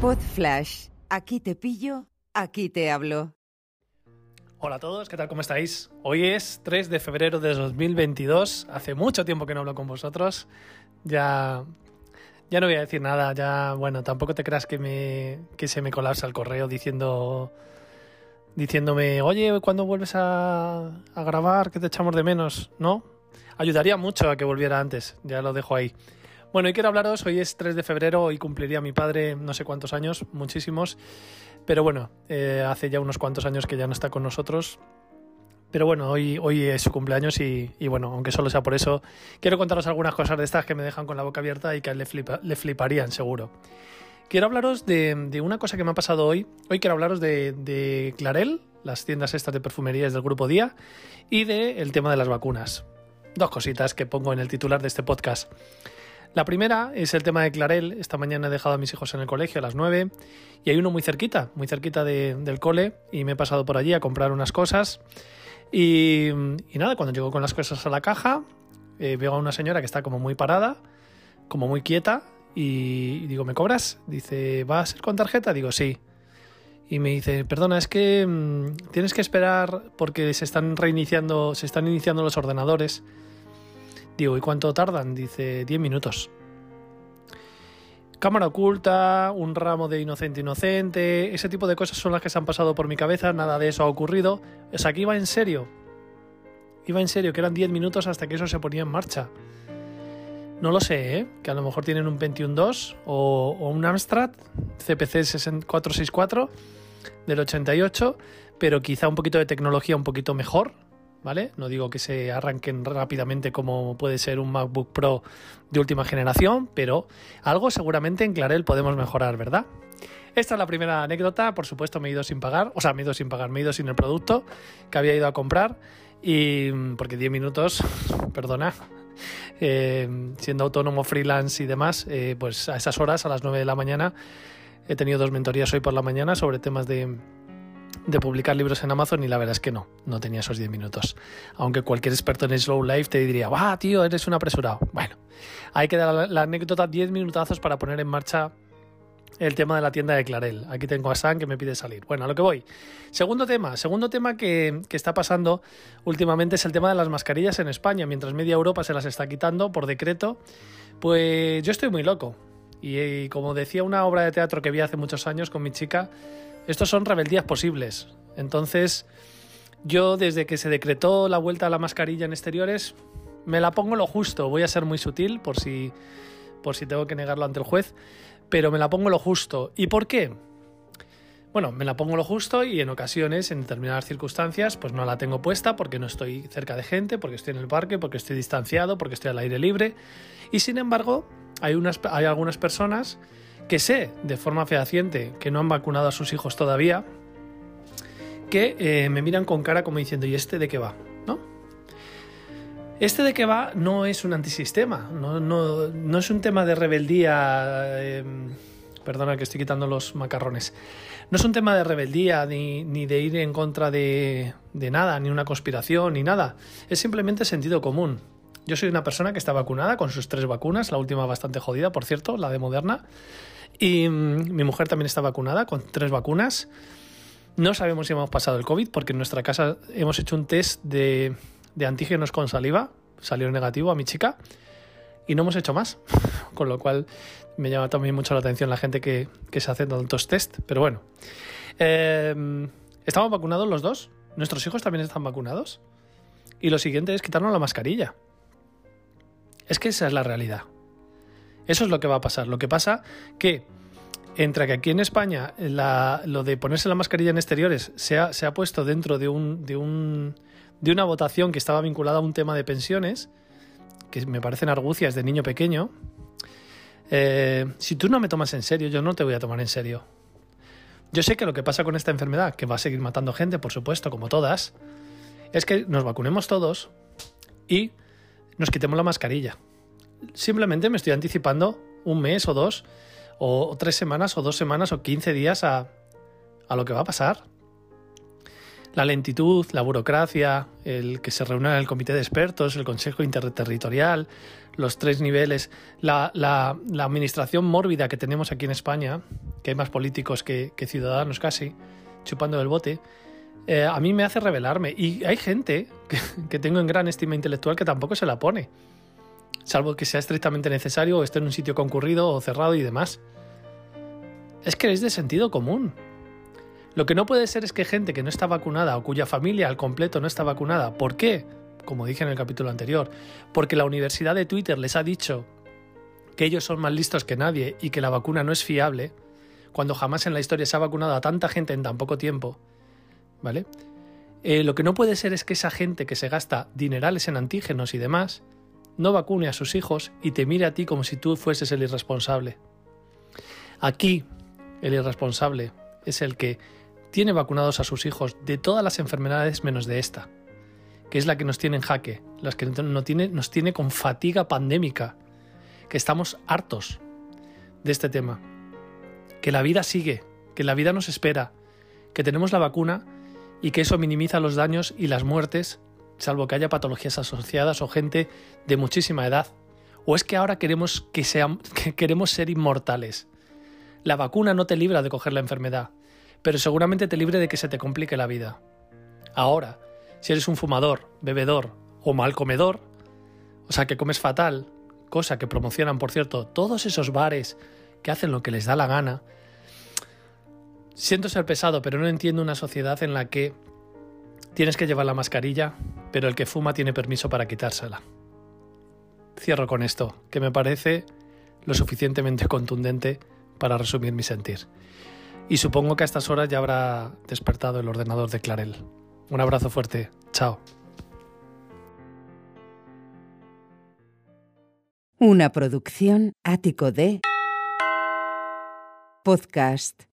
Pod Flash. Aquí te pillo, aquí te hablo. Hola a todos, ¿qué tal? ¿Cómo estáis? Hoy es 3 de febrero de 2022. Hace mucho tiempo que no hablo con vosotros. Ya ya no voy a decir nada, ya bueno, tampoco te creas que me que se me colapsa el correo diciendo diciéndome, "Oye, ¿cuándo vuelves a, a grabar? Que te echamos de menos", ¿no? Ayudaría mucho a que volviera antes, ya lo dejo ahí. Bueno, y quiero hablaros, hoy es 3 de febrero, hoy cumpliría mi padre no sé cuántos años, muchísimos, pero bueno, eh, hace ya unos cuantos años que ya no está con nosotros. Pero bueno, hoy, hoy es su cumpleaños y, y bueno, aunque solo sea por eso, quiero contaros algunas cosas de estas que me dejan con la boca abierta y que le, flipa- le fliparían seguro. Quiero hablaros de, de una cosa que me ha pasado hoy. Hoy quiero hablaros de, de Clarel, las tiendas estas de perfumerías del grupo Día, y del tema de las vacunas. Dos cositas que pongo en el titular de este podcast. La primera es el tema de Clarel. Esta mañana he dejado a mis hijos en el colegio a las 9 y hay uno muy cerquita, muy cerquita de- del cole y me he pasado por allí a comprar unas cosas. Y, y nada, cuando llego con las cosas a la caja, eh, veo a una señora que está como muy parada, como muy quieta y digo, ¿me cobras? Dice, ¿va a ser con tarjeta? Digo, sí. Y me dice, perdona, es que mm, tienes que esperar porque se están reiniciando, se están iniciando los ordenadores. Digo, ¿y cuánto tardan? Dice, 10 minutos. Cámara oculta, un ramo de inocente inocente, ese tipo de cosas son las que se han pasado por mi cabeza, nada de eso ha ocurrido. O sea, que iba en serio. Iba en serio, que eran 10 minutos hasta que eso se ponía en marcha. No lo sé, ¿eh? Que a lo mejor tienen un Pentium 2 o, o un Amstrad CPC 464 del 88, pero quizá un poquito de tecnología un poquito mejor, ¿vale? No digo que se arranquen rápidamente como puede ser un MacBook Pro de última generación, pero algo seguramente en Clarel podemos mejorar, ¿verdad? Esta es la primera anécdota, por supuesto me he ido sin pagar, o sea, me he ido sin pagar, me he ido sin el producto que había ido a comprar y porque 10 minutos, perdona, eh, siendo autónomo, freelance y demás, eh, pues a esas horas, a las 9 de la mañana, he tenido dos mentorías hoy por la mañana sobre temas de, de publicar libros en Amazon y la verdad es que no, no tenía esos 10 minutos. Aunque cualquier experto en Slow Life te diría, ¡guau, tío, eres un apresurado! Bueno, hay que dar la, anécdota 10 minutazos para poner en marcha el tema de la tienda de Clarel. Aquí tengo a Sam que me pide salir. Bueno, a lo que voy. Segundo tema, segundo tema que, que está pasando últimamente es el tema de las mascarillas en España. Mientras media Europa se las está quitando por decreto, pues yo estoy muy loco. Y como decía una obra de teatro que vi hace muchos años con mi chica, estos son rebeldías posibles. Entonces, yo desde que se decretó la vuelta a la mascarilla en exteriores, me la pongo lo justo. Voy a ser muy sutil por si, por si tengo que negarlo ante el juez, pero me la pongo lo justo. ¿Y por qué? Bueno, me la pongo lo justo y en ocasiones, en determinadas circunstancias, pues no la tengo puesta porque no estoy cerca de gente, porque estoy en el parque, porque estoy distanciado, porque estoy al aire libre. Y sin embargo, hay, unas, hay algunas personas que sé de forma fehaciente que no han vacunado a sus hijos todavía, que eh, me miran con cara como diciendo, ¿y este de qué va? ¿No? Este de qué va no es un antisistema, no, no, no es un tema de rebeldía. eh, perdona que estoy quitando los macarrones. No es un tema de rebeldía ni, ni de ir en contra de, de nada, ni una conspiración, ni nada. Es simplemente sentido común. Yo soy una persona que está vacunada con sus tres vacunas, la última bastante jodida, por cierto, la de Moderna. Y mm, mi mujer también está vacunada con tres vacunas. No sabemos si hemos pasado el COVID porque en nuestra casa hemos hecho un test de, de antígenos con saliva, salió negativo a mi chica y no hemos hecho más. Con lo cual me llama también mucho la atención la gente que, que se hace tantos test. Pero bueno, Eh, estamos vacunados los dos. Nuestros hijos también están vacunados. Y lo siguiente es quitarnos la mascarilla. Es que esa es la realidad. Eso es lo que va a pasar. Lo que pasa que entre que aquí en España lo de ponerse la mascarilla en exteriores se ha, se ha puesto dentro de, un, de, un, de una votación que estaba vinculada a un tema de pensiones, que me parecen argucias de niño pequeño, eh, si tú no me tomas en serio, yo no te voy a tomar en serio. Yo sé que lo que pasa con esta enfermedad, que va a seguir matando gente, por supuesto, como todas, es que nos vacunemos todos y nos quitemos la mascarilla. Simplemente me estoy anticipando un mes o dos, o tres semanas, o dos semanas, o 15 días a, a lo que va a pasar. La lentitud, la burocracia, el que se reúna el comité de expertos, el consejo interterritorial, los tres niveles, la, la- administración mórbida que tenemos aquí en España, que hay más políticos que, ciudadanos casi, chupando del bote, eh, a mí me hace rebelarme. Y hay gente que, que, tengo en gran estima intelectual que tampoco se la pone, salvo que sea estrictamente necesario o esté en un sitio concurrido o cerrado y demás. Es que es de sentido común. Lo que no puede ser es que gente que no está vacunada o cuya familia al completo no está vacunada, ¿por qué? Como dije en el capítulo anterior, porque la universidad de Twitter les ha dicho que ellos son más listos que nadie y que la vacuna no es fiable, cuando jamás en la historia se ha vacunado a tanta gente en tan poco tiempo, ¿vale? Eh, lo que no puede ser es que esa gente que se gasta dinerales en antígenos y demás, no vacune a sus hijos y te mire a ti como si tú fueses el irresponsable. Aquí, el irresponsable es el que tiene vacunados a sus hijos de todas las enfermedades menos de esta, que es la que nos tiene en jaque, las que no tiene, nos tiene con fatiga pandémica, que estamos hartos de este tema, que la vida sigue, que la vida nos espera, que tenemos la vacuna y que eso minimiza los daños y las muertes, salvo que haya patologías asociadas o gente de muchísima edad. ¿O es que ahora queremos, que que queremos ser inmortales? La vacuna no te libra de coger la enfermedad, pero seguramente te libre de que se te complique la vida. Ahora, si eres un fumador, bebedor o mal comedor, o sea que comes fatal, cosa que promocionan, por cierto, todos esos bares que hacen lo que les da la gana, siento ser pesado, pero no entiendo una sociedad en la que tienes que llevar la mascarilla, pero el que fuma tiene permiso para quitársela. Cierro con esto, que me parece lo suficientemente contundente para resumir mi sentir. Y supongo que a estas horas ya habrá despertado el ordenador de Clarel. Un abrazo fuerte. Chao. Una producción ático de podcast